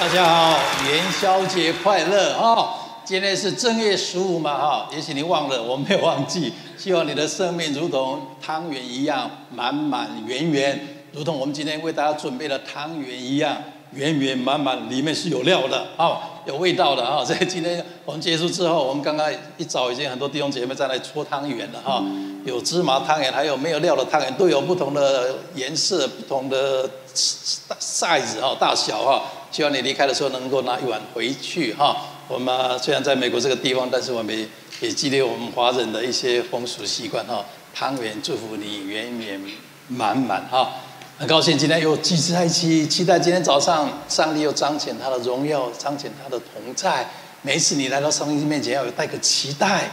大家好，元宵节快乐啊！今天是正月十五嘛哈，也许你忘了，我没有忘记。希望你的生命如同汤圆一样满满圆圆，如同我们今天为大家准备的汤圆一样圆圆满满，里面是有料的啊，有味道的啊。所以今天我们结束之后，我们刚刚一早已经很多弟兄姐妹在来搓汤圆了哈，有芝麻汤圆，还有没有料的汤圆，都有不同的颜色、不同的 size 哈，大小哈。希望你离开的时候能够拿一碗回去哈。我们虽然在美国这个地方，但是我们也激励我们华人的一些风俗习惯哈。汤圆祝福你圆圆满满哈。很高兴今天又聚在一起，期待今天早上上帝又彰显他的荣耀，彰显他的同在。每次你来到上帝面前，要有带个期待。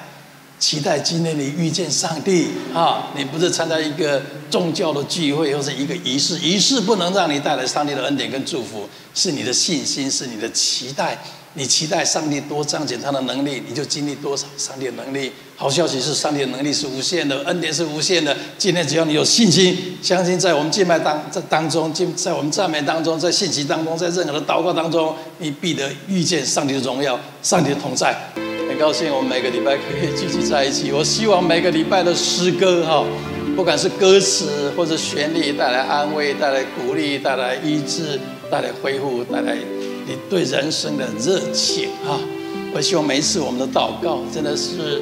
期待今天你遇见上帝啊！你不是参加一个宗教的聚会，或是一个仪式，仪式不能让你带来上帝的恩典跟祝福，是你的信心，是你的期待。你期待上帝多彰显他的能力，你就经历多少上帝的能力。好消息是，上帝的能力是无限的，恩典是无限的。今天只要你有信心，相信在我们敬拜当在当中，在我们赞美当中，在信息当中，在任何的祷告当中，你必得遇见上帝的荣耀，上帝的同在。很高兴我们每个礼拜可以聚集在一起。我希望每个礼拜的诗歌哈，不管是歌词或者旋律，带来安慰，带来鼓励，带来医治，带来恢复，带来你对人生的热情啊！我希望每一次我们的祷告，真的是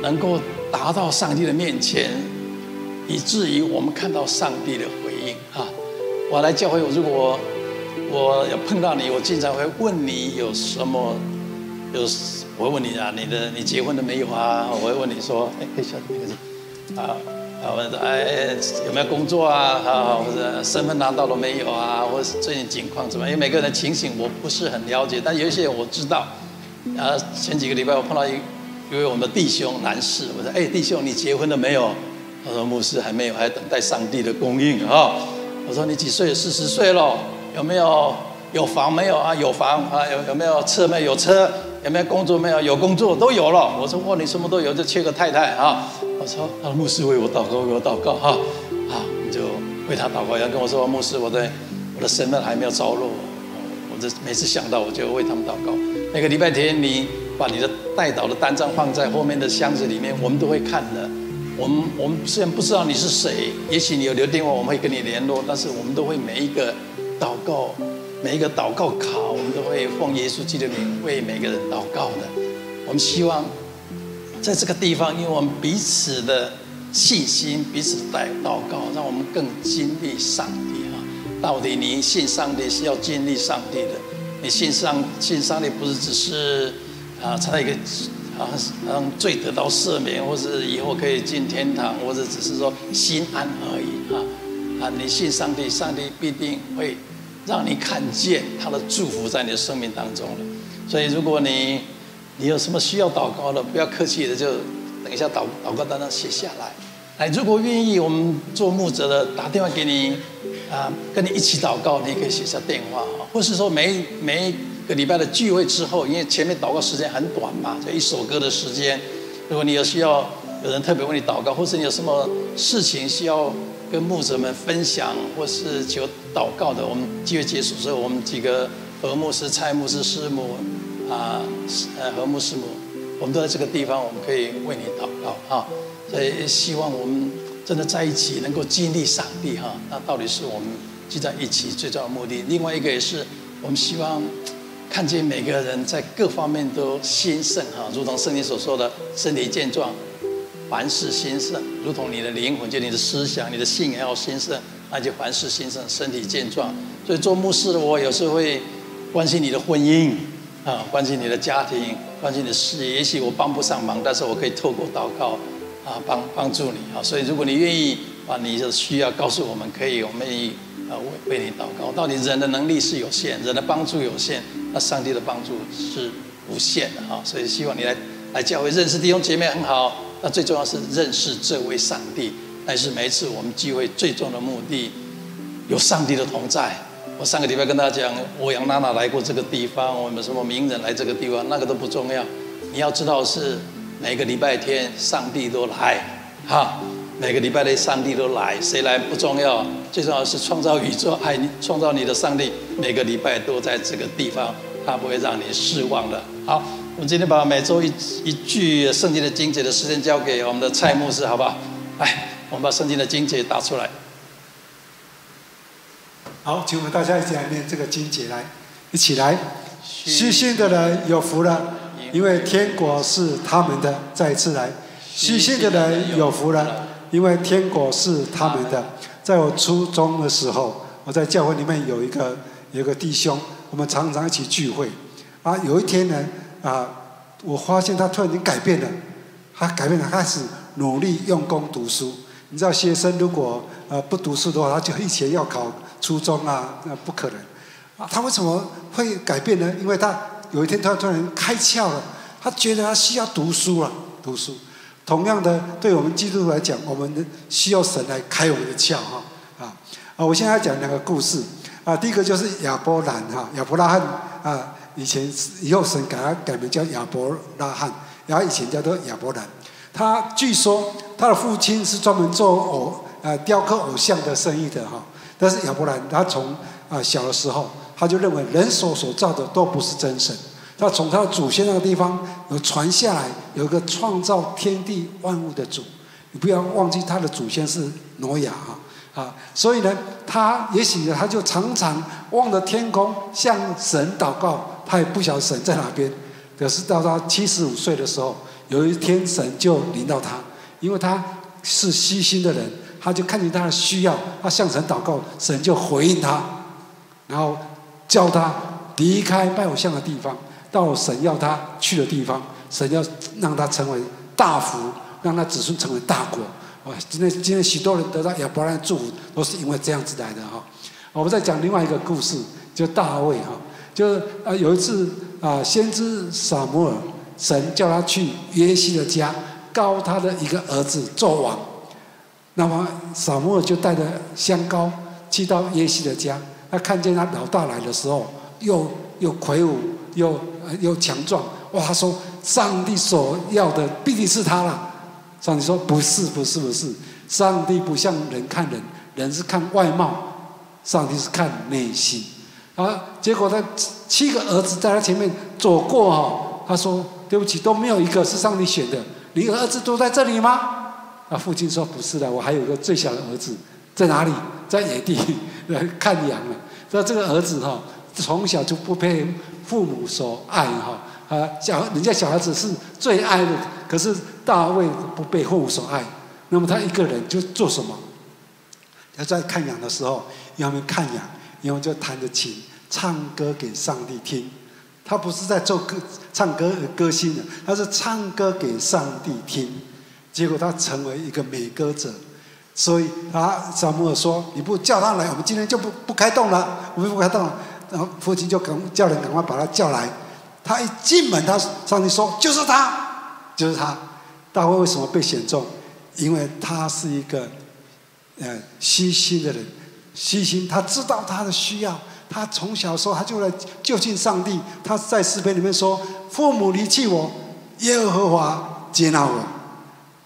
能够达到上帝的面前，以至于我们看到上帝的回应啊！我来教会，如果我要碰到你，我经常会问你有什么就是。我会问你啊，你的你结婚了没有啊？我会问你说，哎，可以小点声啊啊！问哎有没有工作啊？啊或者身份拿到了没有啊？或者是最近情况怎么样？因为每个人的情形我不是很了解，但有一些我知道。啊，前几个礼拜我碰到一一位我们的弟兄男士，我说，哎，弟兄你结婚了没有？他说牧师还没有，还等待上帝的供应啊。我说你几岁？四十岁了，有没有有房没有啊？有房啊？有有没有车没有？有车。有没有工作？没有，有工作都有了。我说哇，你什么都有，就缺个太太啊。我说啊，牧师为我祷告，为我祷告哈。啊，你就为他祷告。然后跟我说，牧师，我的我的身份还没有着落。我这每次想到，我就为他们祷告。每个礼拜天，你把你的代祷的单张放在后面的箱子里面，我们都会看的。我们我们虽然不知道你是谁，也许你有留电话，我们会跟你联络。但是我们都会每一个祷告。每一个祷告卡，我们都会奉耶稣基督的名为每个人祷告的。我们希望在这个地方，因为我们彼此的信心，彼此的祷告，让我们更经历上帝啊！到底你信上帝是要经历上帝的，你信上信上帝不是只是啊，差一个啊让罪得到赦免，或是以后可以进天堂，或者只是说心安而已啊！啊，你信上帝，上帝必定会。让你看见他的祝福在你的生命当中了，所以如果你你有什么需要祷告的，不要客气的，就等一下祷祷告单上写下来。哎，如果愿意，我们做牧者的打电话给你，啊，跟你一起祷告，你可以写下电话啊，或是说每每一个礼拜的聚会之后，因为前面祷告时间很短嘛，就一首歌的时间，如果你有需要，有人特别为你祷告，或是你有什么事情需要。跟牧者们分享或是求祷告的，我们聚会结束之后，我们几个何牧师、蔡牧师、师母啊，呃，何牧师母，我们都在这个地方，我们可以为你祷告啊。所以希望我们真的在一起，能够经历上帝哈。那到底是我们聚在一起最重要的目的。另外一个也是，我们希望看见每个人在各方面都兴盛哈，如同圣经所说的，身体健壮。凡事兴盛，如同你的灵魂，就你的思想、你的信要兴盛，那就凡事兴盛，身体健壮。所以做牧师的我，有时候会关心你的婚姻啊，关心你的家庭，关心你的事业。也许我帮不上忙，但是我可以透过祷告啊，帮帮助你啊。所以如果你愿意把你的需要告诉我们，可以，我们愿意啊为为你祷告。到底人的能力是有限，人的帮助有限，那上帝的帮助是无限的啊。所以希望你来来教会认识弟兄姐妹很好。那最重要是认识这位上帝，但是每一次我们聚会最重要的目的，有上帝的同在。我上个礼拜跟大家讲，欧阳娜娜来过这个地方，我们什么名人来这个地方，那个都不重要。你要知道是每个礼拜天上帝都来，哈，每个礼拜的上帝都来，谁来不重要，最重要是创造宇宙、爱你、创造你的上帝，每个礼拜都在这个地方，他不会让你失望的。好，们今天把每周一一句圣经的经节的时间交给我们的蔡牧师，好不好？来，我们把圣经的经节打出来。好，请我们大家一起来念这个经节，来，一起来。虚心的人有福了，因为天国是他们的。再一次来，虚心的人有福了，因为天国是他们的。在我初中的时候，我在教会里面有一个有一个弟兄，我们常常一起聚会。啊，有一天呢，啊，我发现他突然间改变了，他改变了，开始努力用功读书。你知道，学生如果呃不读书的话，他就以前要考。初中啊，那不可能啊！他为什么会改变呢？因为他有一天他突然开窍了，他觉得他需要读书了。读书，同样的，对我们基督徒来讲，我们需要神来开我们的窍哈啊啊！我现在要讲两个故事啊，第一个就是亚伯兰哈，亚伯拉罕啊，以前以后神给他改名叫亚伯拉罕，然后以前叫做亚伯兰。他据说他的父亲是专门做偶呃雕刻偶像的生意的哈。但是亚伯兰，他从啊小的时候，他就认为人手所造的都不是真神。他从他的祖先那个地方有传下来，有一个创造天地万物的主。你不要忘记他的祖先是挪亚哈啊，所以呢，他也许，他就常常望着天空向神祷告，他也不晓得神在哪边。可是到他七十五岁的时候，有一天神就临到他，因为他是虚心的人。他就看见他的需要，他向神祷告，神就回应他，然后叫他离开拜偶像的地方，到神要他去的地方。神要让他成为大福，让他子孙成为大国。哇！今天今天许多人得到亚伯兰的祝福，都是因为这样子来的哈。我们再讲另外一个故事，就大卫哈，就是啊有一次啊，先知撒摩尔，神叫他去约西的家，膏他的一个儿子做王。那么撒摩尔就带着香膏去到耶西的家，他看见他老大来的时候，又又魁梧又又强壮，哇！他说上帝所要的必定是他了。上帝说不是不是不是，上帝不像人看人，人是看外貌，上帝是看内心。啊，结果他七个儿子在他前面走过哈，他说对不起，都没有一个是上帝选的，你儿子都在这里吗？他父亲说：“不是的，我还有一个最小的儿子，在哪里？在野地来看羊了。说这个儿子哈，从小就不被父母所爱哈啊，小人家小孩子是最爱的，可是大卫不被父母所爱。那么他一个人就做什么？他在看羊的时候，要么看羊，要么就弹着琴唱歌给上帝听。他不是在做歌唱歌歌星的，他是唱歌给上帝听。”结果他成为一个美歌者，所以他撒母耳说：“你不叫他来，我们今天就不不开动了，我们不开动了。”然后父亲就赶叫人赶快把他叫来。他一进门，他上帝说：“就是他，就是他。”大卫为什么被选中？因为他是一个呃虚心的人，细心，他知道他的需要。他从小时候他就来就近上帝。他在诗篇里面说：“父母离弃我，耶和华接纳我。”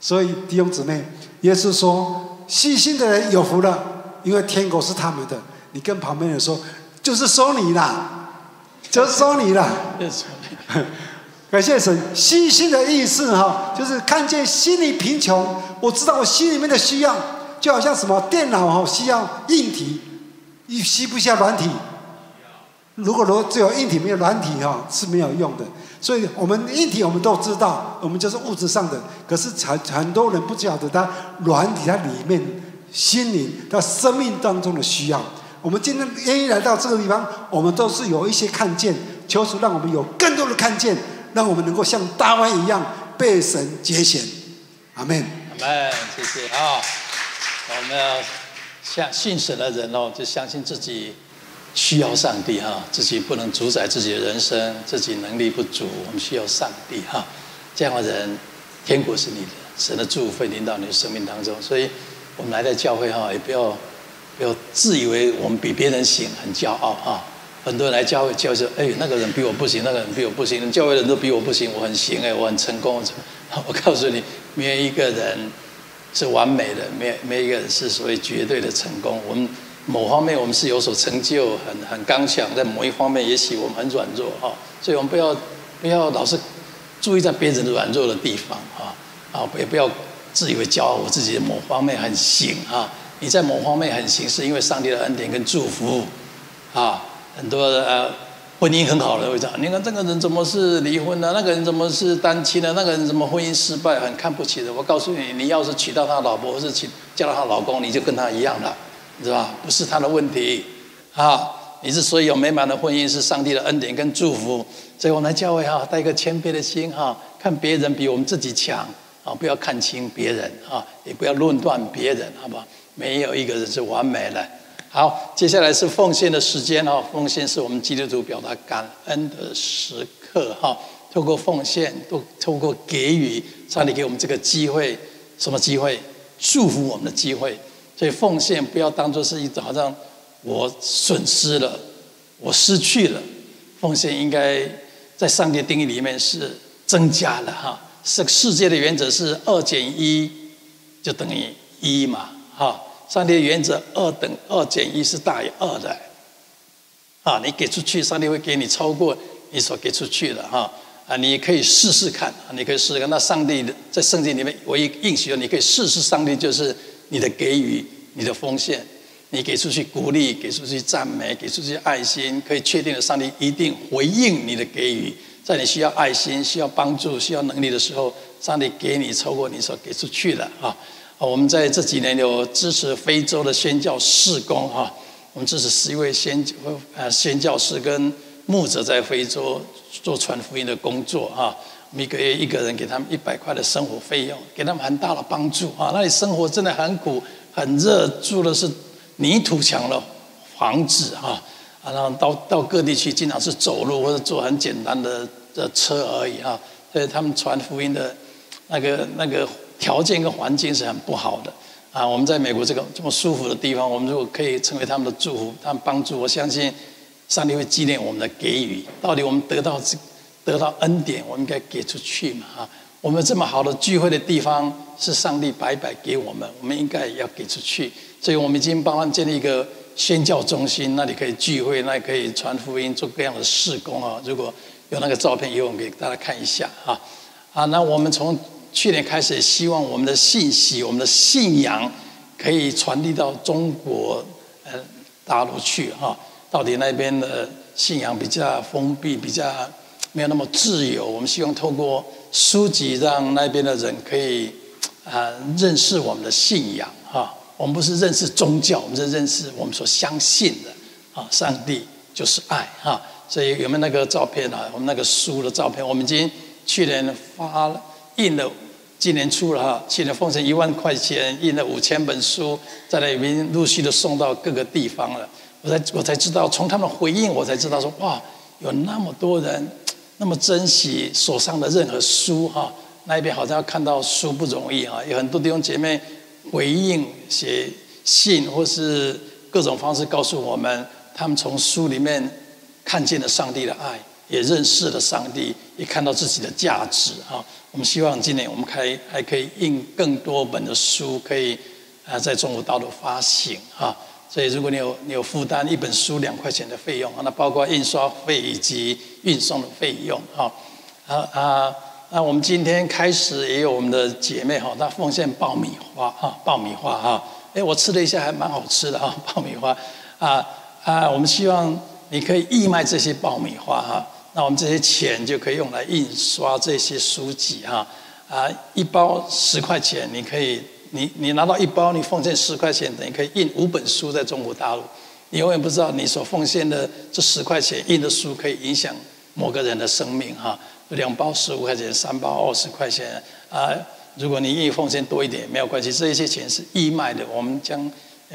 所以弟兄姊妹，耶稣说：“细心的人有福了，因为天国是他们的。”你跟旁边人说：“就是说你啦，就是说你啦。”感谢神，细心的意思哈，就是看见心里贫穷，我知道我心里面的需要，就好像什么电脑哈需要硬体，你需不需要软体？如果说只有硬体没有软体哈是没有用的。所以我们硬体我们都知道，我们就是物质上的。可是很很多人不晓得他软体，他里面心灵、他生命当中的需要。我们今天愿意来到这个地方，我们都是有一些看见，求主让我们有更多的看见，让我们能够像大卫一样被神拣选。阿门。阿门。谢谢啊！我们要相信神的人哦，就相信自己。需要上帝哈，自己不能主宰自己的人生，自己能力不足，我们需要上帝哈。这样的人，天国是你的，神的祝福会临到你的生命当中。所以，我们来到教会哈，也不要不要自以为我们比别人行，很骄傲哈。很多人来教会，教会说：“哎，那个人比我不行，那个人比我不行，教会人都比我不行，我很行哎，我很成功。”我告诉你，没有一个人是完美的，没没一个人是所谓绝对的成功。我们某方面我们是有所成就，很很刚强；在某一方面，也许我们很软弱哈。所以我们不要不要老是注意在别人软弱的地方啊啊，也不要自以为骄傲，我自己的某方面很行啊。你在某方面很行，是因为上帝的恩典跟祝福啊。很多呃婚姻很好的会长，你看这个人怎么是离婚的？那个人怎么是单亲的？那个人怎么婚姻失败？很看不起的。我告诉你，你要是娶到他老婆，或是娶嫁到他老公，你就跟他一样了，是吧？不是他的问题啊。你之所以有美满的婚姻，是上帝的恩典跟祝福。所以我们来教会哈，带一个谦卑的心哈，看别人比我们自己强啊，不要看轻别人啊，也不要论断别人，好不好？没有一个人是完美的。好，接下来是奉献的时间哈。奉献是我们基督徒表达感恩的时刻哈。透过奉献，都透过给予，上帝给我们这个机会，什么机会？祝福我们的机会。所以奉献不要当做是一种好像我损失了，我失去了。奉献应该在上帝定义里面是增加了哈。这个世界的原则是二减一就等于一嘛哈。上帝的原则，二等二减一是大于二的，啊，你给出去，上帝会给你超过你所给出去的哈，啊，你可以试试看，你可以试试看。那上帝在圣经里面唯一应许的，你可以试试。上帝就是你的给予，你的奉献，你给出去鼓励，给出去赞美，给出去爱心，可以确定的，上帝一定回应你的给予。在你需要爱心、需要帮助、需要能力的时候，上帝给你超过你所给出去的啊。我们在这几年有支持非洲的宣教事工哈，我们支持十一位宣教呃宣教士跟牧者在非洲做传福音的工作哈，每个月一个人给他们一百块的生活费用，给他们很大的帮助啊。那里生活真的很苦很热，住的是泥土墙的房子哈，啊，然后到到各地去，经常是走路或者坐很简单的的车而已哈。所以他们传福音的那个那个。条件跟环境是很不好的啊！我们在美国这个这么舒服的地方，我们如果可以成为他们的祝福、他们帮助，我相信上帝会纪念我们的给予。到底我们得到这得到恩典，我们应该给出去嘛？啊！我们这么好的聚会的地方是上帝白白给我们，我们应该要给出去。所以我们已经帮他们建立一个宣教中心，那里可以聚会，那里可以传福音，做各样的事工啊！如果有那个照片，以后我们给大家看一下啊！啊，那我们从去年开始，也希望我们的信息、我们的信仰可以传递到中国呃大陆去哈。到底那边的信仰比较封闭，比较没有那么自由。我们希望透过书籍，让那边的人可以啊认识我们的信仰哈。我们不是认识宗教，我们是认识我们所相信的啊。上帝就是爱哈。所以有没有那个照片啊？我们那个书的照片，我们已经去年发了印了。今年初了哈，去年奉献一万块钱，印了五千本书，在那里面陆续的送到各个地方了。我才我才知道，从他们回应，我才知道说哇，有那么多人那么珍惜手上的任何书哈。那一边好像要看到书不容易哈，有很多弟兄姐妹回应写信或是各种方式告诉我们，他们从书里面看见了上帝的爱，也认识了上帝，也看到自己的价值哈。我们希望今年我们开还可以印更多本的书，可以啊在中国大陆发行啊。所以如果你有你有负担一本书两块钱的费用，那包括印刷费以及运送的费用啊啊啊！那我们今天开始也有我们的姐妹哈，她奉献爆米花啊，爆米花哈。哎，我吃了一下，还蛮好吃的啊，爆米花啊啊！我们希望你可以义卖这些爆米花哈。那我们这些钱就可以用来印刷这些书籍哈啊，一包十块钱，你可以你你拿到一包，你奉献十块钱，等于可以印五本书在中国大陆。你永远不知道你所奉献的这十块钱印的书可以影响某个人的生命哈。两包十五块钱，三包二十块钱啊。如果你愿意奉献多一点没有关系，这一些钱是义卖的，我们将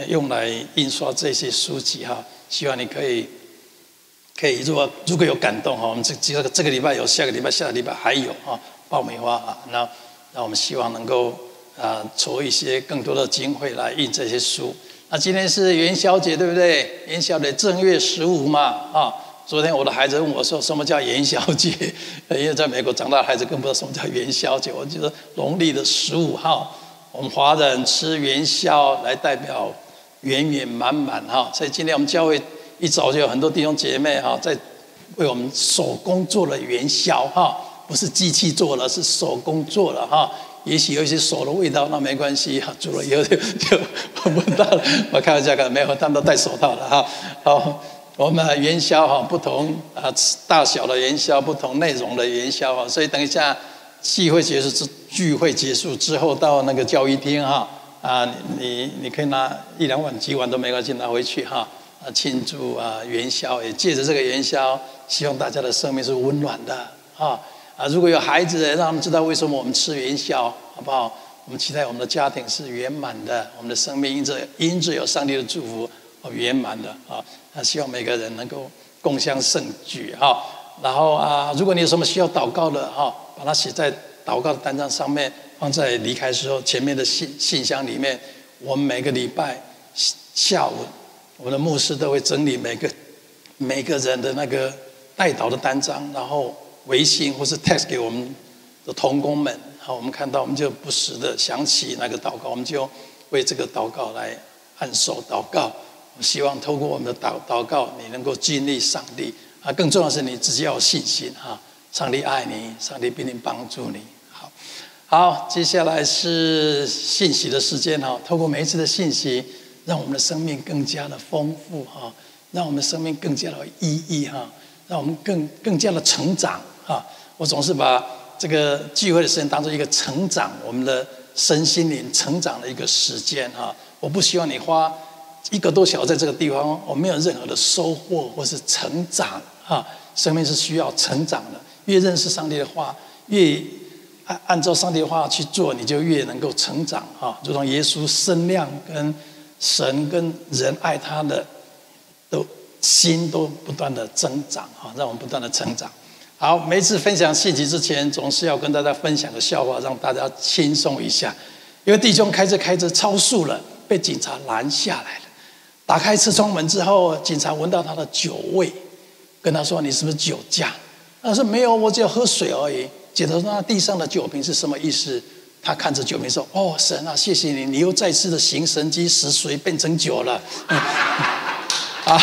用来印刷这些书籍哈。希望你可以。可以，如果如果有感动哈，我们这这个这个礼拜有，下个礼拜、下个礼拜还有啊，爆米花啊，那那我们希望能够啊筹一些更多的经费来印这些书。那今天是元宵节，对不对？元宵节正月十五嘛啊。昨天我的孩子问我说，什么叫元宵节？因为在美国长大的孩子更不知道什么叫元宵节。我觉得农历的十五号我们华人吃元宵来代表圆圆满满哈。所以今天我们教会一早就有很多弟兄姐妹哈，在为我们手工做了元宵哈，不是机器做了，是手工做了哈。也许有一些手的味道，那没关系哈，煮了以后就 就闻到了。我开玩笑，可能没有，他们都戴手套了哈。好，我们元宵哈，不同啊大小的元宵，不同内容的元宵哈。所以等一下聚会结束之聚会结束之后，到那个教育厅哈啊，你你可以拿一两碗几碗都没关系，拿回去哈啊庆祝啊元宵，也借着这个元宵，希望大家的生命是温暖的啊。啊，如果有孩子，让他们知道为什么我们吃元宵，好不好？我们期待我们的家庭是圆满的，我们的生命因着因着有上帝的祝福而圆满的啊！那希望每个人能够共襄盛举哈。然后啊，如果你有什么需要祷告的哈，把它写在祷告的单张上面，放在离开时候前面的信信箱里面。我们每个礼拜下午，我们的牧师都会整理每个每个人的那个代祷的单张，然后。微信或是 text 给我们的同工们，好，我们看到我们就不时的想起那个祷告，我们就为这个祷告来按手祷告。我希望透过我们的祷祷告，你能够经历上帝啊，更重要的是你自己要有信心哈，上帝爱你，上帝必定帮助你。好，好，接下来是信息的时间哈，透过每一次的信息，让我们的生命更加的丰富哈，让我们的生命更加的有意义哈，让我们更更加的成长。哈，我总是把这个聚会的时间当做一个成长，我们的身心灵成长的一个时间哈！我不希望你花一个多小时在这个地方，我没有任何的收获或是成长哈！生命是需要成长的，越认识上帝的话，越按按照上帝的话去做，你就越能够成长啊！如同耶稣身量跟神跟人爱他的都心都不断的增长哈，让我们不断的成长。好，每次分享信息之前，总是要跟大家分享个笑话，让大家轻松一下。有个弟兄开车开车超速了，被警察拦下来了。打开车窗门之后，警察闻到他的酒味，跟他说：“你是不是酒驾？”他说：“没有，我只有喝水而已。”警察说：“那地上的酒瓶是什么意思？”他看着酒瓶说：“哦，神啊，谢谢你，你又再次的行神迹，使水变成酒了。”啊。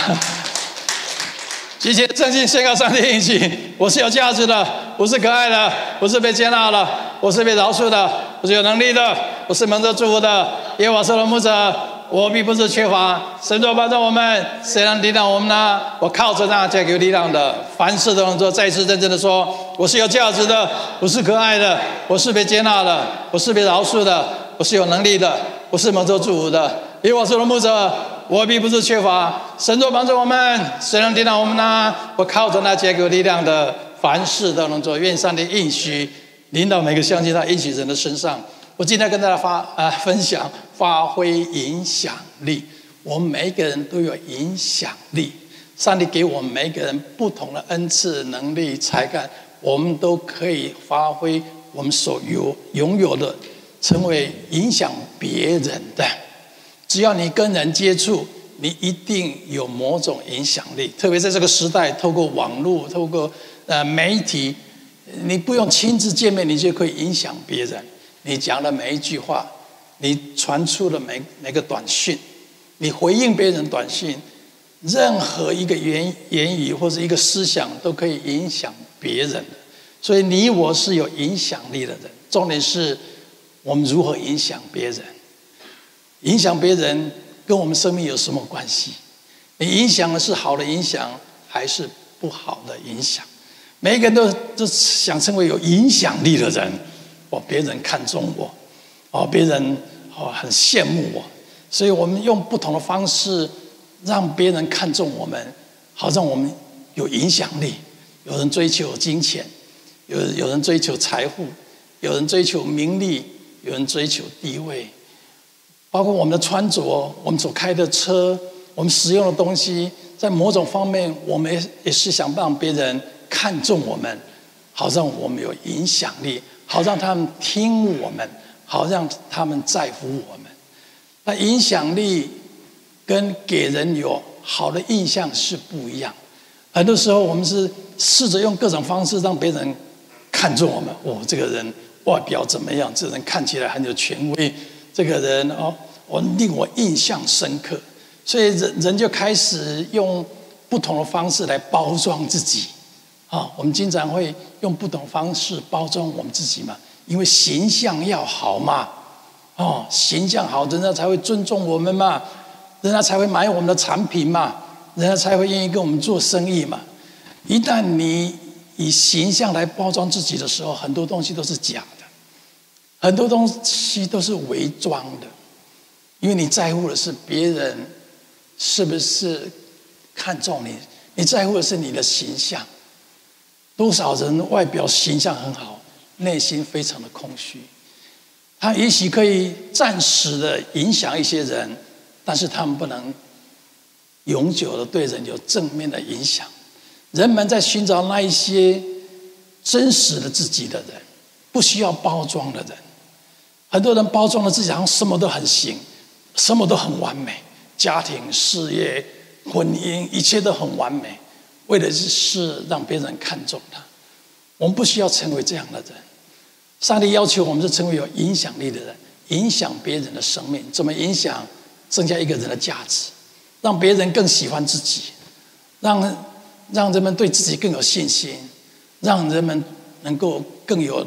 集结正经宣告上帝应许，我是有价值的，我是可爱的，我是被接纳的，我是被饶恕的，我是有能力的，我是蒙着祝福的。耶和华是我的牧者，我并不是缺乏。神若帮助我们，谁能抵挡我们呢？我靠着那加给力量的，凡事都能做。再次认真的说，我是有价值的，我是可爱的，我是被接纳的，我是被饶恕的，我是有能力的，我是蒙受祝福的。耶和华是我的牧者。我并不是缺乏，神若帮助我们，谁能抵挡我们呢？我靠着那加给力量的，凡事都能做。愿上帝应许领到每个相信他应许人的身上。我今天跟大家发、呃、分享，发挥影响力。我们每一个人都有影响力，上帝给我们每一个人不同的恩赐、能力、才干，我们都可以发挥我们所有拥有的，成为影响别人的。只要你跟人接触，你一定有某种影响力。特别在这个时代，透过网络，透过呃媒体，你不用亲自见面，你就可以影响别人。你讲的每一句话，你传出的每每个短讯，你回应别人短讯，任何一个言言语或者一个思想，都可以影响别人。所以你我是有影响力的人。重点是我们如何影响别人。影响别人跟我们生命有什么关系？你影响的是好的影响还是不好的影响？每一个人都都想成为有影响力的人，哦，别人看重我，哦，别人哦很羡慕我，所以我们用不同的方式让别人看重我们，好让我们有影响力。有人追求金钱，有有人追求财富，有人追求名利，有人追求地位。包括我们的穿着，我们所开的车，我们使用的东西，在某种方面，我们也是想让别人看重我们，好让我们有影响力，好让他们听我们，好让他们在乎我们。那影响力跟给人有好的印象是不一样。很多时候，我们是试着用各种方式让别人看重我们。哦，这个人外表怎么样？这个人看起来很有权威。这个人哦，我令我印象深刻，所以人人就开始用不同的方式来包装自己。啊，我们经常会用不同方式包装我们自己嘛，因为形象要好嘛，哦，形象好，人家才会尊重我们嘛，人家才会买我们的产品嘛，人家才会愿意跟我们做生意嘛。一旦你以形象来包装自己的时候，很多东西都是假的，很多东西都是伪装的，因为你在乎的是别人是不是看重你，你在乎的是你的形象。多少人外表形象很好，内心非常的空虚。他也许可以暂时的影响一些人，但是他们不能永久的对人有正面的影响。人们在寻找那一些真实的自己的人，不需要包装的人。很多人包装的自己好像什么都很行，什么都很完美，家庭、事业、婚姻，一切都很完美。为的是让别人看重他，我们不需要成为这样的人。上帝要求我们是成为有影响力的人，影响别人的生命。怎么影响？增加一个人的价值，让别人更喜欢自己，让让人们对自己更有信心，让人们能够更有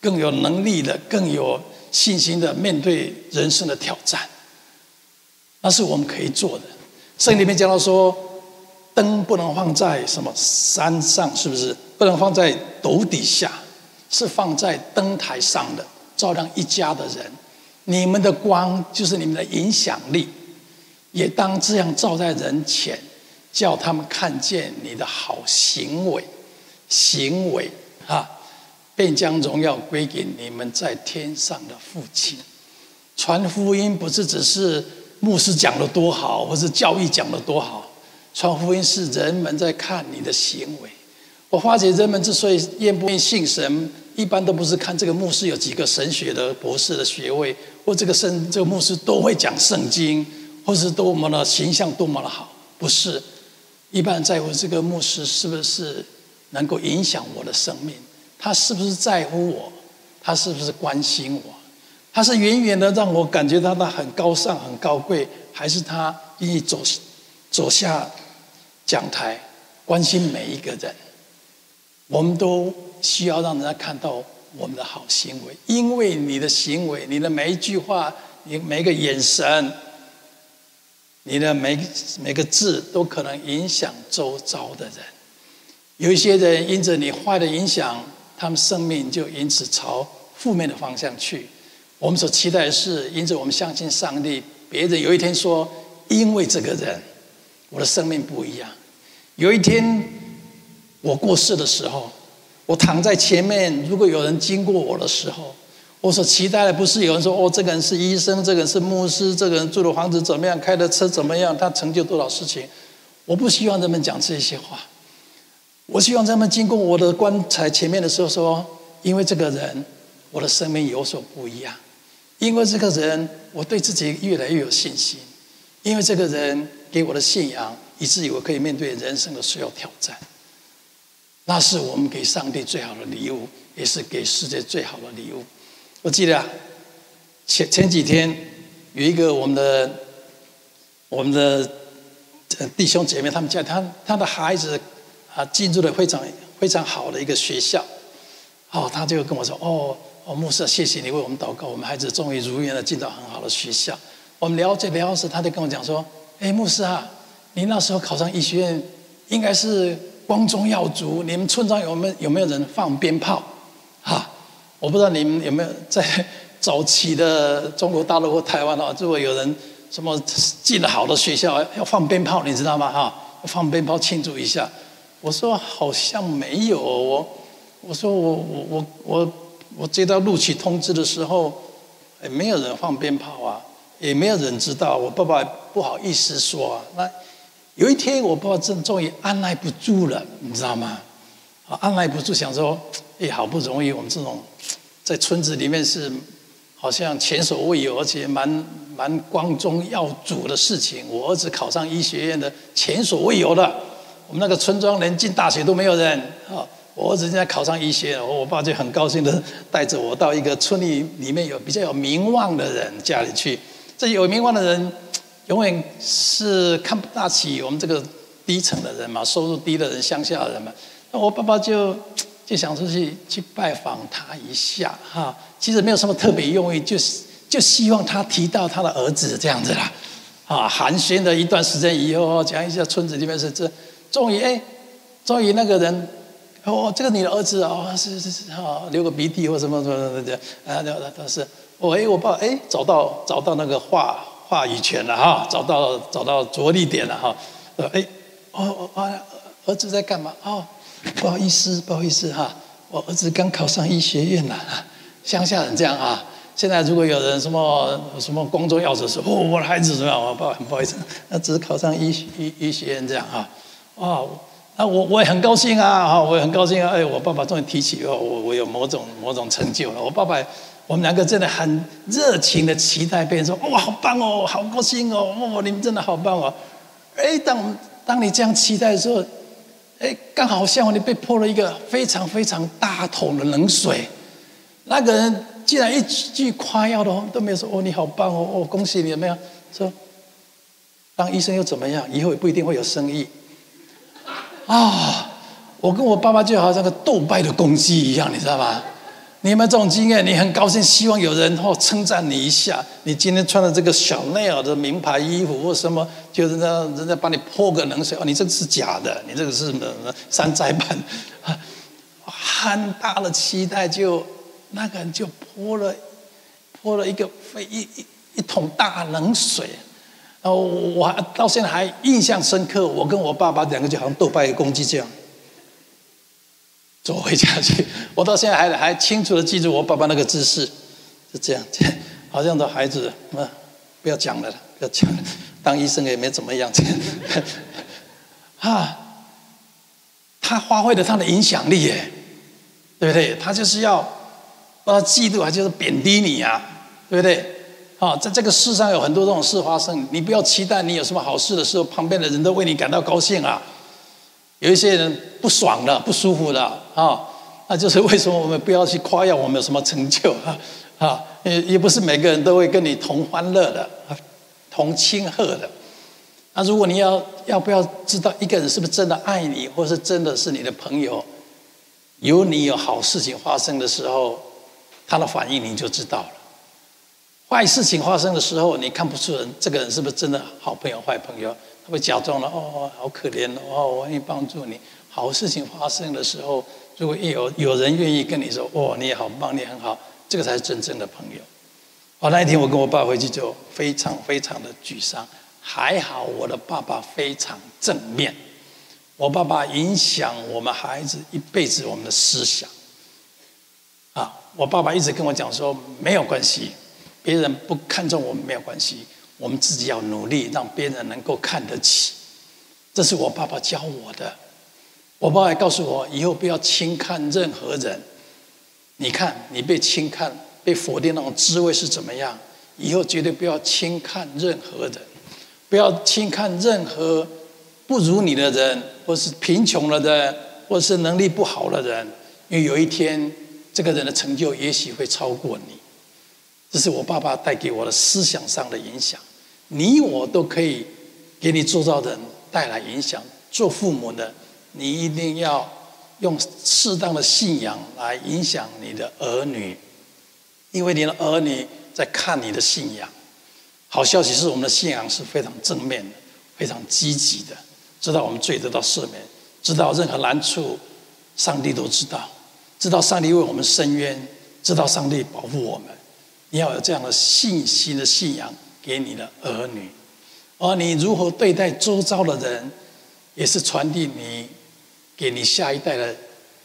更有能力的、更有信心的面对人生的挑战。那是我们可以做的。圣经里面讲到说。灯不能放在什么山上，是不是？不能放在斗底下，是放在灯台上的，照亮一家的人。你们的光就是你们的影响力，也当这样照在人前，叫他们看见你的好行为，行为啊，便将荣耀归给你们在天上的父亲。传福音不是只是牧师讲的多好，或是教义讲的多好。传福音是人们在看你的行为。我发觉人们之所以愿不愿意信神，一般都不是看这个牧师有几个神学的博士的学位，或这个圣这个牧师都会讲圣经，或是多么的形象多么的好。不是，一般在乎这个牧师是不是能够影响我的生命，他是不是在乎我，他是不是关心我，他是远远的让我感觉到他很高尚很高贵，还是他愿意走走下。讲台关心每一个人，我们都需要让人家看到我们的好行为，因为你的行为、你的每一句话、你每个眼神、你的每每个字，都可能影响周遭的人。有一些人因着你坏的影响，他们生命就因此朝负面的方向去。我们所期待的是，因着我们相信上帝，别人有一天说，因为这个人，我的生命不一样。有一天，我过世的时候，我躺在前面。如果有人经过我的时候，我所期待的不是有人说：“哦，这个人是医生，这个人是牧师，这个人住的房子怎么样，开的车怎么样，他成就多少事情。”我不希望人们讲这些话。我希望他们经过我的棺材前面的时候说：“因为这个人，我的生命有所不一样。因为这个人，我对自己越来越有信心。因为这个人给我的信仰。”以至于我可以面对人生的所有挑战，那是我们给上帝最好的礼物，也是给世界最好的礼物。我记得啊，前前几天有一个我们的我们的弟兄姐妹，他们家他他的孩子啊进入了非常非常好的一个学校，哦，他就跟我说：“哦哦，牧师，谢谢你为我们祷告，我们孩子终于如愿的进到很好的学校。”我们了解了解时，他就跟我讲说：“哎，牧师啊。”你那时候考上医学院，应该是光宗耀祖。你们村庄有没有有没有人放鞭炮？哈，我不知道你们有没有在早期的中国大陆或台湾啊，如果有人什么进了好的学校要放鞭炮，你知道吗？哈，放鞭炮庆祝一下。我说好像没有。我我说我我我我我接到录取通知的时候，也没有人放鞭炮啊，也没有人知道。我爸爸不好意思说啊，那。有一天，我爸爸正终于按捺不住了，你知道吗？啊，按捺不住，想说，哎，好不容易我们这种在村子里面是好像前所未有，而且蛮蛮光宗耀祖的事情。我儿子考上医学院的前所未有的，我们那个村庄连进大学都没有人啊！我儿子现在考上医学了，我爸就很高兴的 带着我到一个村里里面有比较有名望的人家里去。这有名望的人，永远是看不大起我们这个低层的人嘛，收入低的人，乡下的人嘛。那我爸爸就就想出去去拜访他一下哈，其实没有什么特别用意，就是就希望他提到他的儿子这样子啦。啊，寒暄了一段时间以后，讲一下村子里面是这，终于哎，终于那个人，哦，这个你的儿子哦，是是是哈，流个鼻涕或什么什么什么的，啊，那那是，我哎，我爸哎，找到找到那个话话语权了哈，找到找到着力点了哈，呃哎，哦哦，儿子在干嘛？哦，不好意思不好意思哈，我儿子刚考上医学院了，乡下人这样啊。现在如果有人什么什么公众要职说，哦，我的孩子怎么样？我爸很不好意思，那只是考上医医医学院这样哈，啊，那我我也很高兴啊，哈，我也很高兴啊，哎，我爸爸终于提起我，我我有某种某种成就了。我爸爸，我们两个真的很热情的期待别人说，哇，好棒哦，好高兴哦，哦，你们真的好棒哦。哎，当当你这样期待的时候，哎，刚好像你被泼了一个非常非常大桶的冷水，那个人。既然一句夸耀的话都没有说，哦，你好棒哦，哦，恭喜你，有没有说当医生又怎么样？以后也不一定会有生意啊！我跟我爸爸就好像个斗败的公鸡一样，你知道吗？你有没有这种经验？你很高兴，希望有人哦称赞你一下。你今天穿的这个小内尔的名牌衣服或什么，就是让人家帮你泼个冷水哦，你这个是假的，你这个是什么山寨版啊？很 大的期待就。那个人就泼了，泼了一个非一一一桶大冷水，然后我到现在还印象深刻。我跟我爸爸两个就好像斗败的公鸡这样走回家去。我到现在还还清楚的记住我爸爸那个姿势，是这样，这 好像的孩子，啊，不要讲了，不要讲了，当医生也没怎么样，这样，啊，他发挥了他的影响力耶，对不对？他就是要。他嫉妒还就是贬低你、啊，对不对？啊，在这个世上有很多这种事发生，你不要期待你有什么好事的时候，旁边的人都为你感到高兴啊。有一些人不爽的、不舒服的啊，那就是为什么我们不要去夸耀我们有什么成就啊？啊，也也不是每个人都会跟你同欢乐的、同庆贺的。那如果你要要不要知道一个人是不是真的爱你，或是真的是你的朋友，有你有好事情发生的时候。他的反应你就知道了。坏事情发生的时候，你看不出人这个人是不是真的好朋友、坏朋友，他会假装的哦，好可怜哦，我愿意帮助你。好事情发生的时候，如果一有有人愿意跟你说哦，你也好棒，你很好，这个才是真正的朋友。哦，那一天我跟我爸回去就非常非常的沮丧，还好我的爸爸非常正面，我爸爸影响我们孩子一辈子我们的思想。啊，我爸爸一直跟我讲说，没有关系，别人不看重我们没有关系，我们自己要努力，让别人能够看得起。这是我爸爸教我的。我爸爸还告诉我，以后不要轻看任何人。你看，你被轻看、被否定那种滋味是怎么样？以后绝对不要轻看任何人，不要轻看任何不如你的人，或是贫穷了的，或是能力不好的人，因为有一天。这个人的成就也许会超过你，这是我爸爸带给我的思想上的影响。你我都可以给你周遭的人带来影响。做父母的，你一定要用适当的信仰来影响你的儿女，因为你的儿女在看你的信仰。好消息是我们的信仰是非常正面的，非常积极的，知道我们罪得到赦免，知道任何难处，上帝都知道。知道上帝为我们伸冤，知道上帝保护我们，你要有这样的信心的信仰给你的儿女，而你如何对待周遭的人，也是传递你给你下一代的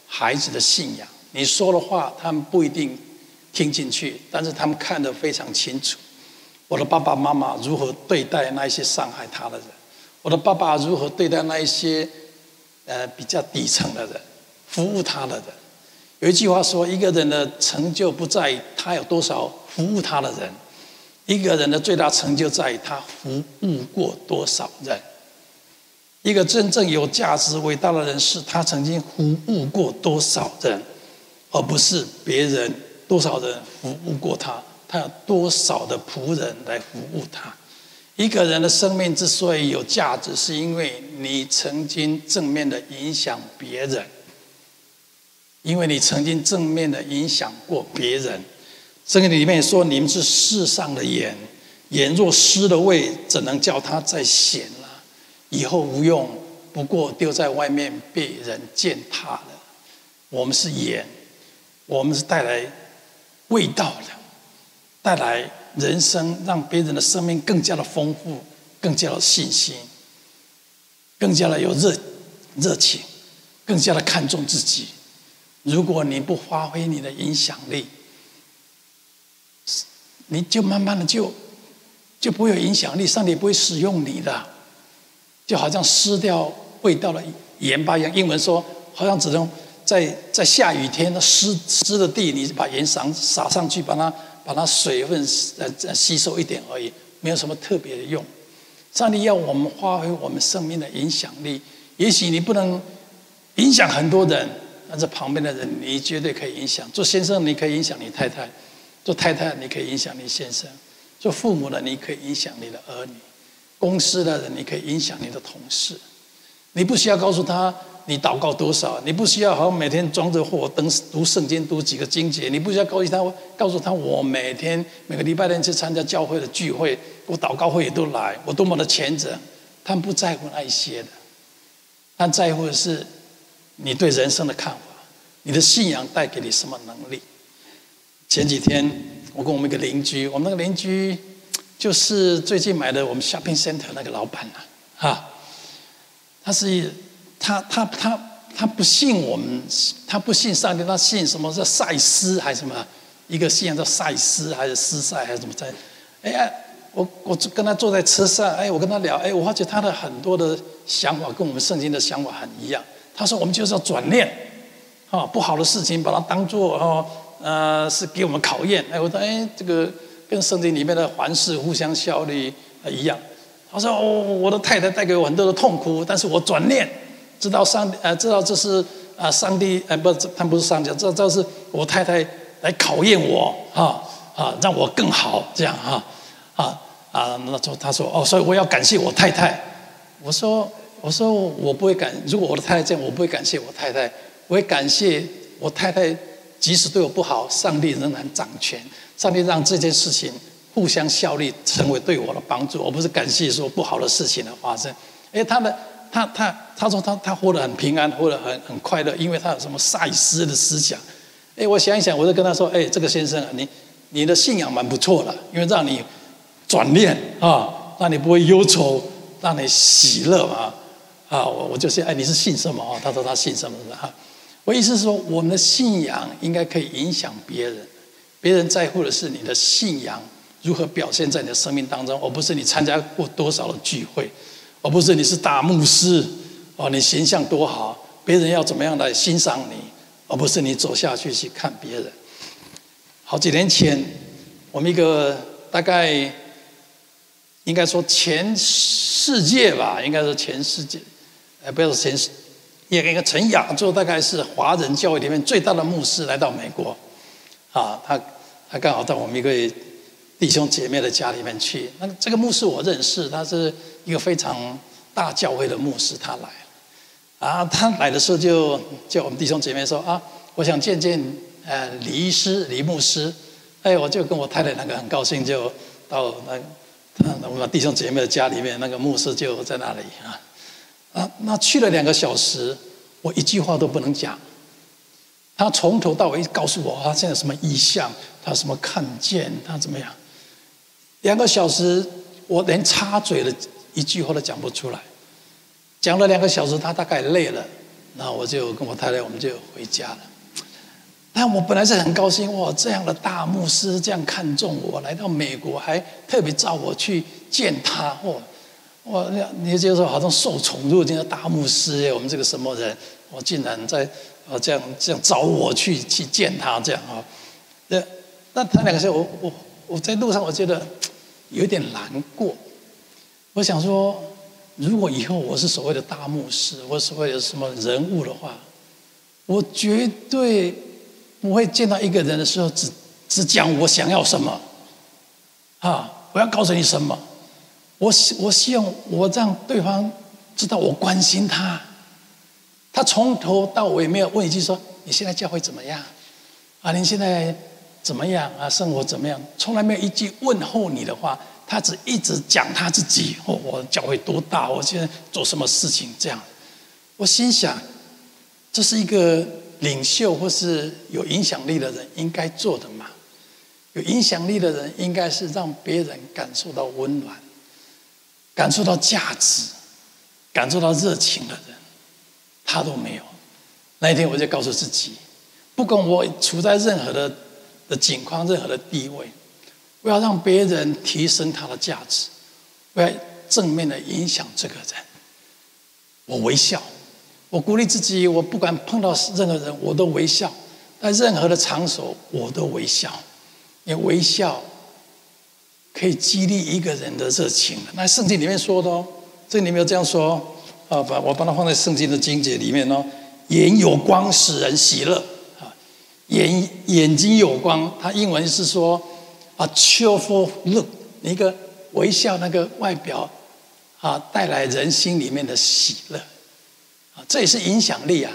孩子的信仰。你说的话，他们不一定听进去，但是他们看得非常清楚。我的爸爸妈妈如何对待那些伤害他的人？我的爸爸如何对待那一些呃比较底层的人，服务他的人？有一句话说：“一个人的成就不在于他有多少服务他的人，一个人的最大成就在于他服务过多少人。”一个真正有价值、伟大的人，是他曾经服务过多少人，而不是别人多少人服务过他。他有多少的仆人来服务他？一个人的生命之所以有价值，是因为你曾经正面的影响别人，因为你曾经正面的影响过别人。这个里面说：“你们是世上的盐，盐若失了味，怎能叫它再咸呢？”以后无用，不过丢在外面被人践踏了。我们是盐，我们是带来味道的，带来人生，让别人的生命更加的丰富，更加的信心，更加的有热热情，更加的看重自己。如果你不发挥你的影响力，你就慢慢的就就不会有影响力，上帝不会使用你的。就好像失掉味道的盐巴一样，英文说好像只能在在下雨天的湿湿的地，你把盐撒撒上去，把它把它水分呃吸收一点而已，没有什么特别的用。上帝要我们发挥我们生命的影响力，也许你不能影响很多人，但是旁边的人你绝对可以影响。做先生你可以影响你太太，做太太你可以影响你先生，做父母的你可以影响你的儿女。公司的人，你可以影响你的同事。你不需要告诉他你祷告多少，你不需要好像每天装着火等读圣经读几个经节，你不需要告诉他告诉他我每天每个礼拜天去参加教会的聚会，我祷告会也都来，我多么的虔诚。他们不在乎那一些的，他在乎的是你对人生的看法，你的信仰带给你什么能力。前几天我跟我们一个邻居，我们那个邻居。就是最近买的我们 shopping center 那个老板呐，哈，他是他他他他不信我们，他不信上帝，他信什么叫赛斯还是什么？一个信仰叫赛斯还是斯赛还是什么在？哎呀，我我跟他坐在车上，哎，我跟他聊，哎，我发觉他的很多的想法跟我们圣经的想法很一样。他说我们就是要转念，啊，不好的事情把它当做哦，呃，是给我们考验。哎，我说哎，这个。跟圣经里面的凡事互相效力一样。他说：“哦，我的太太带给我很多的痛苦，但是我转念，知道上帝，呃，知道这是啊，上帝，呃，不，他不是上帝，这这是我太太来考验我，啊啊，让我更好，这样啊啊啊，那说他说哦，所以我要感谢我太太。我说我说我不会感，如果我的太太这样，我不会感谢我太太，我会感谢我太太，即使对我不好，上帝仍然掌权。”上帝让这件事情互相效力，成为对我的帮助。我不是感谢说不好的事情的发生。哎，他的他他他说他他活得很平安，活得很很快乐，因为他有什么赛斯的思想。哎，我想一想，我就跟他说：哎，这个先生啊，你你的信仰蛮不错的，因为让你转念啊，让你不会忧愁，让你喜乐嘛。啊，我我就说：哎，你是信什么啊？他说他信什么的哈。我意思是说，我们的信仰应该可以影响别人。别人在乎的是你的信仰如何表现在你的生命当中，而不是你参加过多少的聚会，而不是你是大牧师哦，你形象多好，别人要怎么样来欣赏你，而不是你走下去去看别人。好几年前，我们一个大概应该说全世界吧，应该说全世界，哎，不要说全世，也一个全亚洲，大概是华人教会里面最大的牧师来到美国。啊，他他刚好到我们一个弟兄姐妹的家里面去。那这个牧师我认识，他是一个非常大教会的牧师，他来。啊，他来的时候就叫我们弟兄姐妹说啊，我想见见呃李医师、李牧师。哎，我就跟我太太那个很高兴，就到那那我们弟兄姐妹的家里面，那个牧师就在那里啊。啊，那去了两个小时，我一句话都不能讲。他从头到尾告诉我他现在什么意向，他什么看见，他怎么样？两个小时，我连插嘴的一句话都讲不出来。讲了两个小时，他大概累了，那我就跟我太太，我们就回家了。但我本来是很高兴，哇，这样的大牧师这样看重我，来到美国还特别召我去见他，哇，哇，你就说好像受宠若惊的大牧师，我们这个什么人，我竟然在。啊，这样这样找我去去见他，这样啊，那那他两个时候，我我我在路上，我觉得有点难过。我想说，如果以后我是所谓的大牧师，我所谓的什么人物的话，我绝对不会见到一个人的时候只只讲我想要什么，啊，我要告诉你什么，我希我希望我让对方知道我关心他，他从头到尾没有问一句说你现在教会怎么样，啊，你现在怎么样啊，生活怎么样，从来没有一句问候你的话。他只一直讲他自己，哦，我教会多大，我现在做什么事情这样。我心想，这是一个领袖或是有影响力的人应该做的嘛？有影响力的人应该是让别人感受到温暖，感受到价值，感受到热情的人，他都没有。那一天我就告诉自己，不管我处在任何的的境况，任何的地位。我要让别人提升他的价值，我要正面的影响这个人。我微笑，我鼓励自己，我不管碰到任何人，我都微笑；在任何的场所，我都微笑。因为微笑可以激励一个人的热情。那圣经里面说的哦，这里面有这样说啊，把我把它放在圣经的经节里面哦。眼有光使人喜乐啊，眼眼睛有光，它英文是说。啊，cheerful look，一个微笑，那个外表，啊，带来人心里面的喜乐，啊，这也是影响力啊！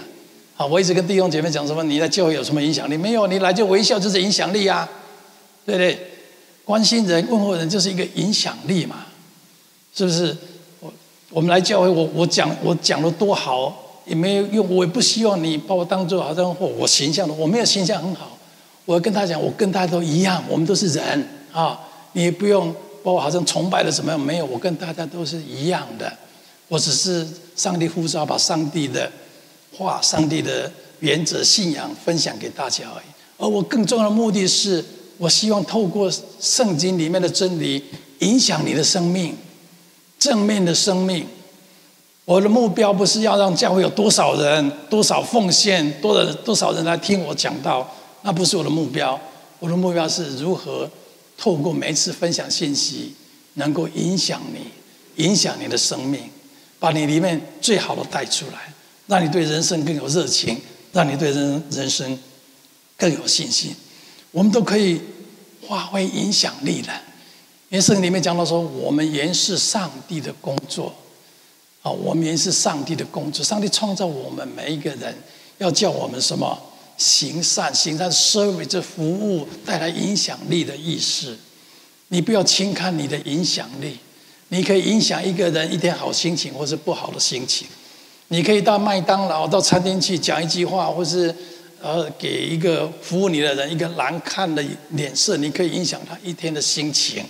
啊，我一直跟弟兄姐妹讲什么，你来教会有什么影响力？没有，你来就微笑就是影响力啊，对不对？关心人、问候人就是一个影响力嘛，是不是？我我们来教会，我我讲我讲的多好，也没有用，我也不希望你把我当做好像或我形象的，我没有形象很好。我要跟他讲，我跟大家都一样，我们都是人啊！你也不用把我好像崇拜的怎么样？没有，我跟大家都是一样的。我只是上帝呼召，把上帝的话、上帝的原则、信仰分享给大家而已。而我更重要的目的是，我希望透过圣经里面的真理，影响你的生命，正面的生命。我的目标不是要让教会有多少人、多少奉献、多少多少人来听我讲道。那不是我的目标，我的目标是如何透过每一次分享信息，能够影响你，影响你的生命，把你里面最好的带出来，让你对人生更有热情，让你对人人生更有信心。我们都可以发挥影响力的，因为圣经里面讲到说，我们原是上帝的工作，啊，我们原是上帝的工作，上帝创造我们每一个人，要叫我们什么？行善，行善，service 服务带来影响力的意思。你不要轻看你的影响力，你可以影响一个人一天好心情，或是不好的心情。你可以到麦当劳、到餐厅去讲一句话，或是然后给一个服务你的人一个难看的脸色，你可以影响他一天的心情。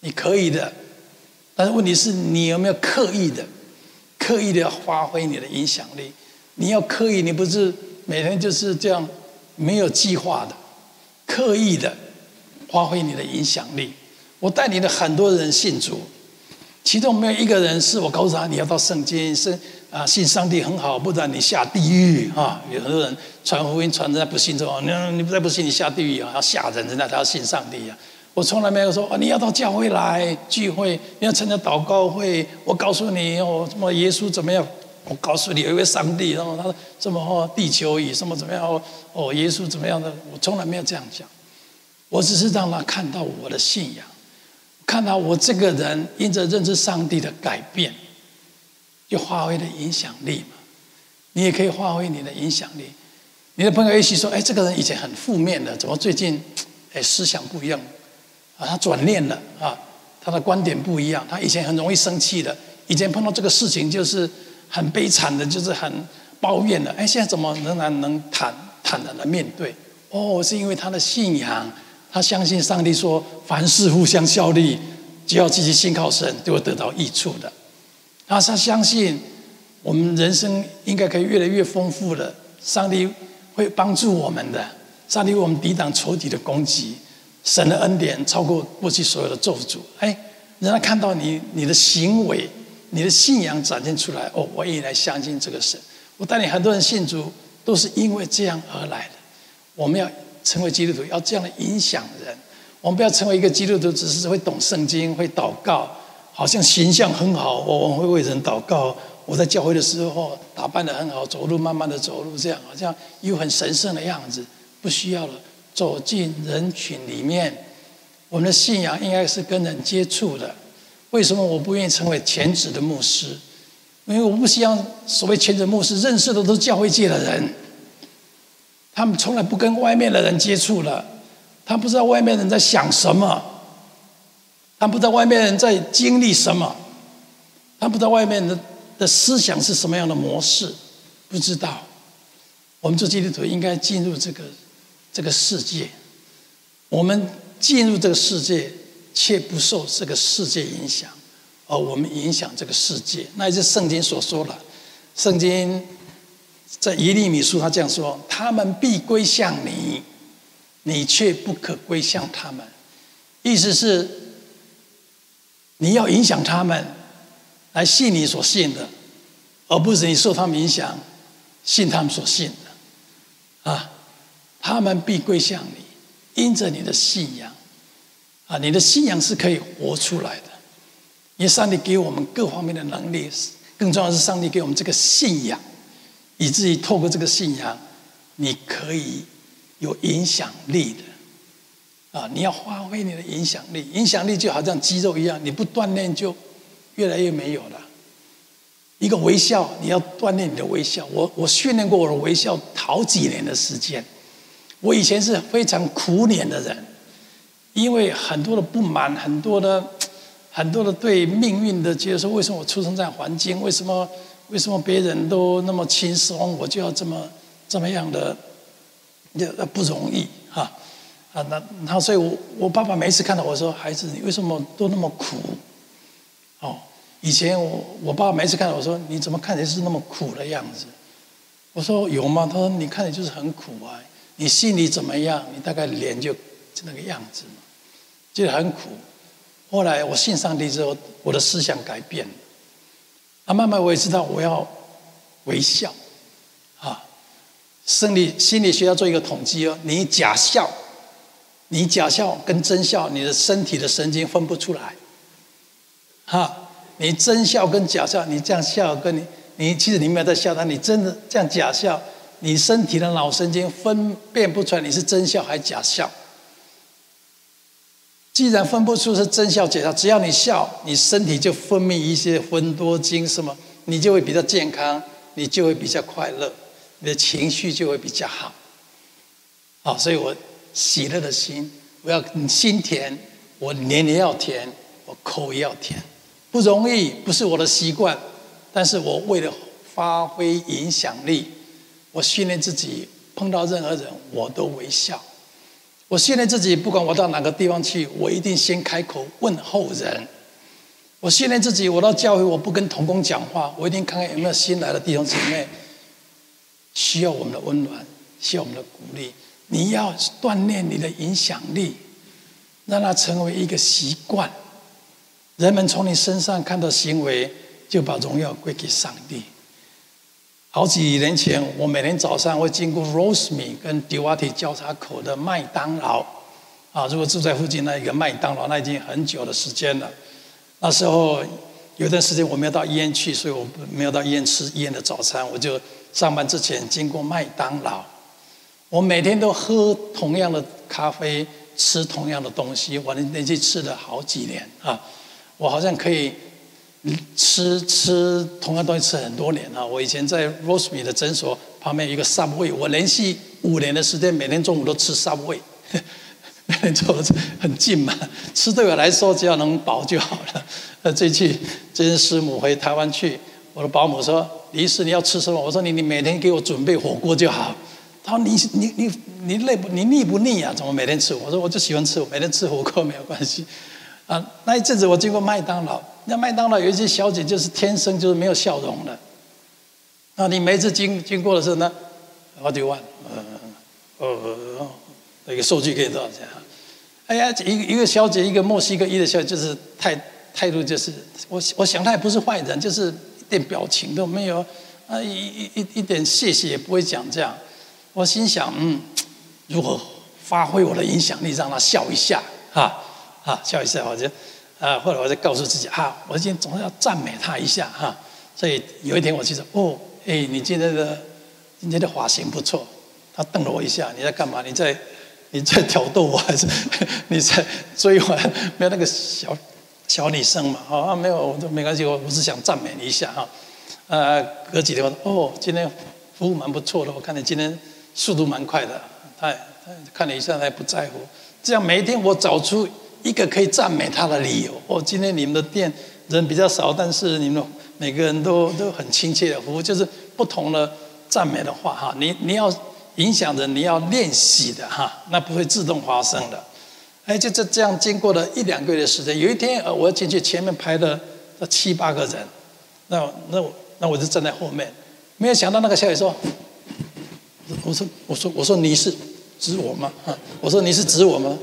你可以的，但是问题是你有没有刻意的、刻意的要发挥你的影响力？你要刻意，你不是。每天就是这样，没有计划的，刻意的发挥你的影响力。我带领的很多人信主，其中没有一个人是我告诉他你要到圣经，是啊，信上帝很好，不然你下地狱啊。有很多人传福音传人家不信之后，你你不再不信你下地狱啊，要吓人，人家才要信上帝啊。我从来没有说啊，你要到教会来聚会，你要参加祷告会。我告诉你哦，什么耶稣怎么样？我告诉你，有一位上帝，然后他说什么哦，地球仪什么怎么样哦？哦，耶稣怎么样的？我从来没有这样讲，我只是让他看到我的信仰，看到我这个人因着认识上帝的改变，就发挥了影响力嘛。你也可以发挥你的影响力。你的朋友也许说：“哎，这个人以前很负面的，怎么最近哎思想不一样啊？他转念了啊，他的观点不一样。他以前很容易生气的，以前碰到这个事情就是。”很悲惨的，就是很抱怨的。哎，现在怎么仍然能坦坦然的面对？哦，是因为他的信仰，他相信上帝说凡事互相效力，只要积极信靠神，就会得到益处的。他他相信我们人生应该可以越来越丰富的，上帝会帮助我们的，上帝为我们抵挡仇敌的攻击，神的恩典超过过去所有的咒诅。哎，让他看到你你的行为。你的信仰展现出来哦，我也来相信这个神。我带领很多人信主，都是因为这样而来的。我们要成为基督徒，要这样的影响人。我们不要成为一个基督徒，只是会懂圣经、会祷告好像形象很好，我会为人祷告。我在教会的时候打扮得很好，走路慢慢的走路，这样好像又很神圣的样子。不需要了，走进人群里面，我们的信仰应该是跟人接触的。为什么我不愿意成为全职的牧师？因为我不希望所谓全职牧师认识的都是教会界的人，他们从来不跟外面的人接触了，他不知道外面人在想什么，他不知道外面人在经历什么，他不知道外面的的思想是什么样的模式，不知道。我们做基督徒应该进入这个这个世界，我们进入这个世界，却不受这个世界影响。而我们影响这个世界，那也是圣经所说的。圣经在耶利米书，他这样说：“他们必归向你，你却不可归向他们。”意思是，你要影响他们，来信你所信的，而不是你受他们影响，信他们所信的。啊，他们必归向你，因着你的信仰。啊，你的信仰是可以活出来的。因为上帝给我们各方面的能力，更重要的是上帝给我们这个信仰，以至于透过这个信仰，你可以有影响力的。啊，你要发挥你的影响力，影响力就好像肌肉一样，你不锻炼就越来越没有了。一个微笑，你要锻炼你的微笑。我我训练过我的微笑好几年的时间。我以前是非常苦脸的人，因为很多的不满，很多的。很多的对命运的接受，为什么我出生在环境？为什么为什么别人都那么轻松，我就要这么这么样的，不容易哈啊！那然后所以我我爸爸每次看到我说：“孩子，你为什么都那么苦？”哦，以前我我爸爸每次看到我说：“你怎么看起来是那么苦的样子？”我说：“有吗？”他说：“你看起来就是很苦啊，你心里怎么样？你大概脸就就那个样子嘛，就很苦。”后来我信上帝之后，我的思想改变了。啊，慢慢我也知道我要微笑，啊，生理心理学要做一个统计哦，你假笑，你假笑跟真笑，你的身体的神经分不出来，哈，你真笑跟假笑，你这样笑跟你你其实你没有在笑，但你真的这样假笑，你身体的脑神经分辨不出来你是真笑还是假笑。既然分不出是真笑假笑，只要你笑，你身体就分泌一些芬多精，什么，你就会比较健康，你就会比较快乐，你的情绪就会比较好。好，所以我喜乐的心，我要心甜，我年年要甜，我口也要甜，不容易，不是我的习惯，但是我为了发挥影响力，我训练自己，碰到任何人我都微笑。我训练自己，不管我到哪个地方去，我一定先开口问候人。我训练自己，我到教会我不跟同工讲话，我一定看看有没有新来的弟兄姊妹需要我们的温暖，需要我们的鼓励。你要锻炼你的影响力，让它成为一个习惯。人们从你身上看到行为，就把荣耀归给上帝。好几年前，我每天早上会经过 Rosemead 跟 Diwati 交叉口的麦当劳，啊，如果住在附近那一个麦当劳，那已经很久的时间了。那时候有段时间我没有到医院去，所以我没有到医院吃医院的早餐，我就上班之前经过麦当劳。我每天都喝同样的咖啡，吃同样的东西，我连续吃了好几年啊，我好像可以。吃吃同样东西吃很多年了！我以前在 Rosemead 的诊所旁边有一个 Subway，我连续五年的时间，每天中午都吃 Subway，每天中午很近嘛，吃对我来说只要能饱就好了。那 这次这次师母回台湾去，我的保姆说：“李医师你要吃什么？”我说：“你你每天给我准备火锅就好。”他说：“你你你你累不？你腻不腻啊？怎么每天吃？”我说：“我就喜欢吃，我每天吃火锅没有关系。”啊，那一阵子我经过麦当劳。那麦当劳有一些小姐就是天生就是没有笑容的，那你每次经经过的时候呢，好几万，呃，呃，那个数据可以多少钱啊？哎呀，一个一个小姐，一个墨西哥裔的小姐，就是态态度就是，我我想她也不是坏人，就是一点表情都没有，啊，一一一一点谢谢也不会讲这样。我心想，嗯，如果发挥我的影响力，让她笑一下，啊啊，笑一下，我就。啊，后来我就告诉自己啊，我今天总是要赞美他一下哈。所以有一天我就说哦，哎，你今天的今天的发型不错。他瞪了我一下，你在干嘛？你在你在挑逗我还是 你在追我？没有那个小小女生嘛？啊，没有，我说没关系，我我是想赞美你一下哈。呃，隔几天我说哦，今天服务蛮不错的，我看你今天速度蛮快的。他看你一下，他也不在乎。这样每一天我找出一个可以赞美他的理由。哦，今天你们的店人比较少，但是你们每个人都都很亲切的服务，就是不同的赞美的话哈。你你要。影响人，你要练习的哈，那不会自动发生的。哎，就这这样，经过了一两个月的时间，有一天，呃，我要进去前面排的那七八个人，那那我那我就站在后面，没有想到那个小姐说，我说我说我说你是指我吗？哈，我说你是指我吗？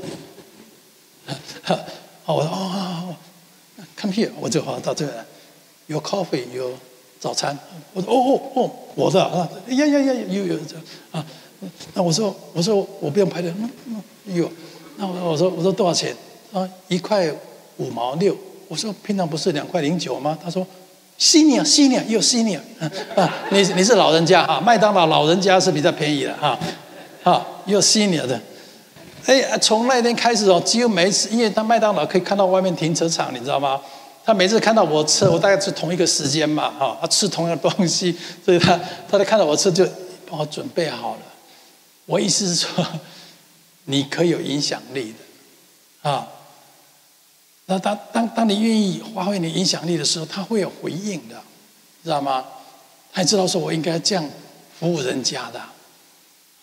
哈，好，我说哦，come here，我就好到这来，有 coffee 有早餐，我说哦哦哦，我的啊，呀呀呀，有有这啊。那我说，我说我不用排队，嗯嗯，有，那我我说我说多少钱？啊，一块五毛六。我说平常不是两块零九吗？他说，senior senior 又 senior，啊，你你是老人家啊？麦当劳老人家是比较便宜的哈，啊，又 senior 的。哎，从那天开始哦，几乎每一次，因为他麦当劳可以看到外面停车场，你知道吗？他每次看到我吃，我大概是同一个时间嘛，哈，他吃同样的东西，所以他他在看到我吃就帮我准备好了。我意思是说，你可以有影响力的，啊，那当当当你愿意发挥你影响力的时候，他会有回应的，知道吗？他知道说我应该这样服务人家的，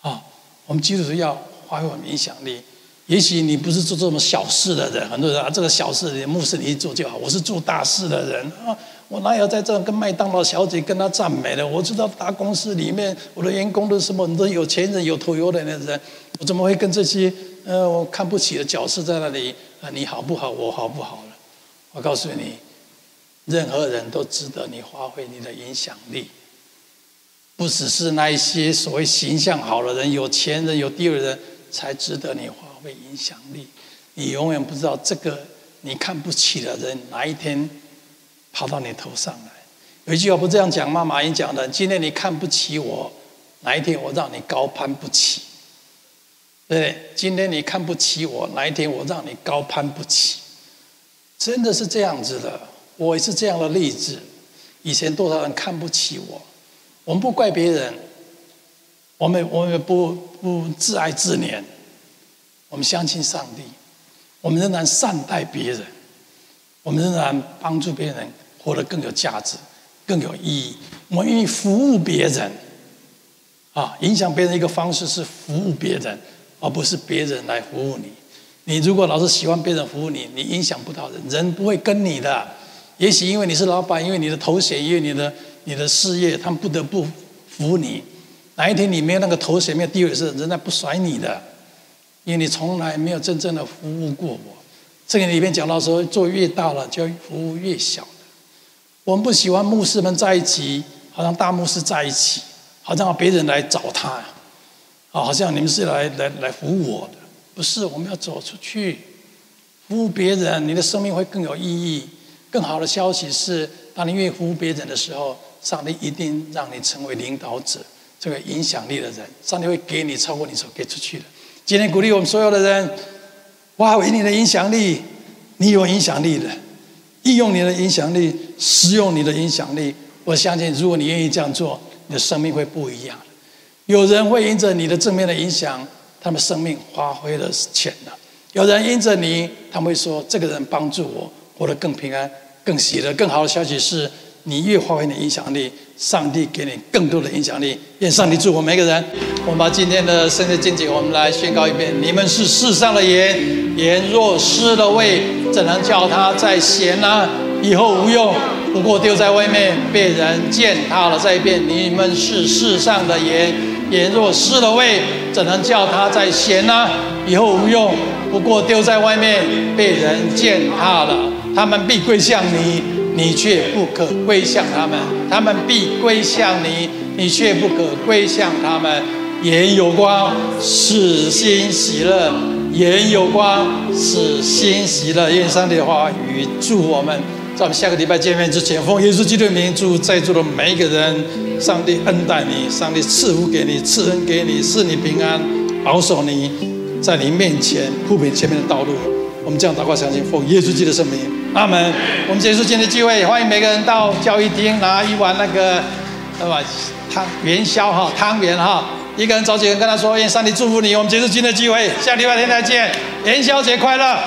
啊，我们基督徒要发挥我们影响力。也许你不是做这么小事的人，很多人啊，这个小事牧师你一做就好。我是做大事的人啊。我哪有在这跟麦当劳小姐跟她赞美的？我知道大公司里面我的员工都是什么很多有钱人、有头有脸的人，我怎么会跟这些呃我看不起的角色在那里啊？你好不好？我好不好了？我告诉你，任何人都值得你发挥你的影响力，不只是那一些所谓形象好的人、有钱人、有地位的人才值得你发挥影响力。你永远不知道这个你看不起的人哪一天。跑到你头上来，有一句话不这样讲吗？马云讲的：“今天你看不起我，哪一天我让你高攀不起？”对对？今天你看不起我，哪一天我让你高攀不起？真的是这样子的，我也是这样的例子。以前多少人看不起我，我们不怪别人，我们我们不不自哀自怜，我们相信上帝，我们仍然善待别人，我们仍然帮助别人。活得更有价值，更有意义。我们愿意服务别人，啊，影响别人一个方式是服务别人，而不是别人来服务你。你如果老是喜欢别人服务你，你影响不到人，人不会跟你的。也许因为你是老板，因为你的头衔，因为你的你的事业，他们不得不服你。哪一天你没有那个头衔，没有地位的时，人家不甩你的，因为你从来没有真正的服务过我。这个里面讲到说，做越大了，就要服务越小。我们不喜欢牧师们在一起，好像大牧师在一起，好像别人来找他，啊，好像你们是来来来服务我的，不是，我们要走出去，服务别人，你的生命会更有意义。更好的消息是，当你愿意服务别人的时候，上帝一定让你成为领导者，这个影响力的人，上帝会给你超过你所给出去的。今天鼓励我们所有的人，发挥你的影响力，你有影响力的。应用你的影响力，使用你的影响力。我相信，如果你愿意这样做，你的生命会不一样。有人会因着你的正面的影响，他们生命发挥了潜能；有人因着你，他们会说：“这个人帮助我活得更平安、更喜乐。”更好的消息是，你越发挥你的影响力，上帝给你更多的影响力。愿上帝祝福每个人。我们把今天的圣经经节，我们来宣告一遍：你们是世上的盐，盐若失了味。怎能叫它再咸呢？以后无用，不过丢在外面，被人践踏了。再一遍，你们是世上的盐，盐若失了味，怎能叫它再咸呢？以后无用，不过丢在外面，被人践踏了。他们必归向你，你却不可归向他们；他们必归向你，你却不可归向他们。盐有光，使心喜乐。眼有光，使心喜乐。愿上帝的话语祝我们，在我们下个礼拜见面之前，奉耶稣基督的名祝在座的每一个人，上帝恩待你，上帝赐福给你，赐恩给你，赐你平安，保守你，在你面前铺平前面的道路。们这样祷告，相信奉耶稣基督的圣名，阿门。我们结束今天的聚会，欢迎每个人到教育厅拿一碗那个，那么汤元宵哈，汤圆哈。一个人走几个人跟他说：“愿上帝祝福你。”我们结束今天的聚会，下礼拜天再见，元宵节快乐。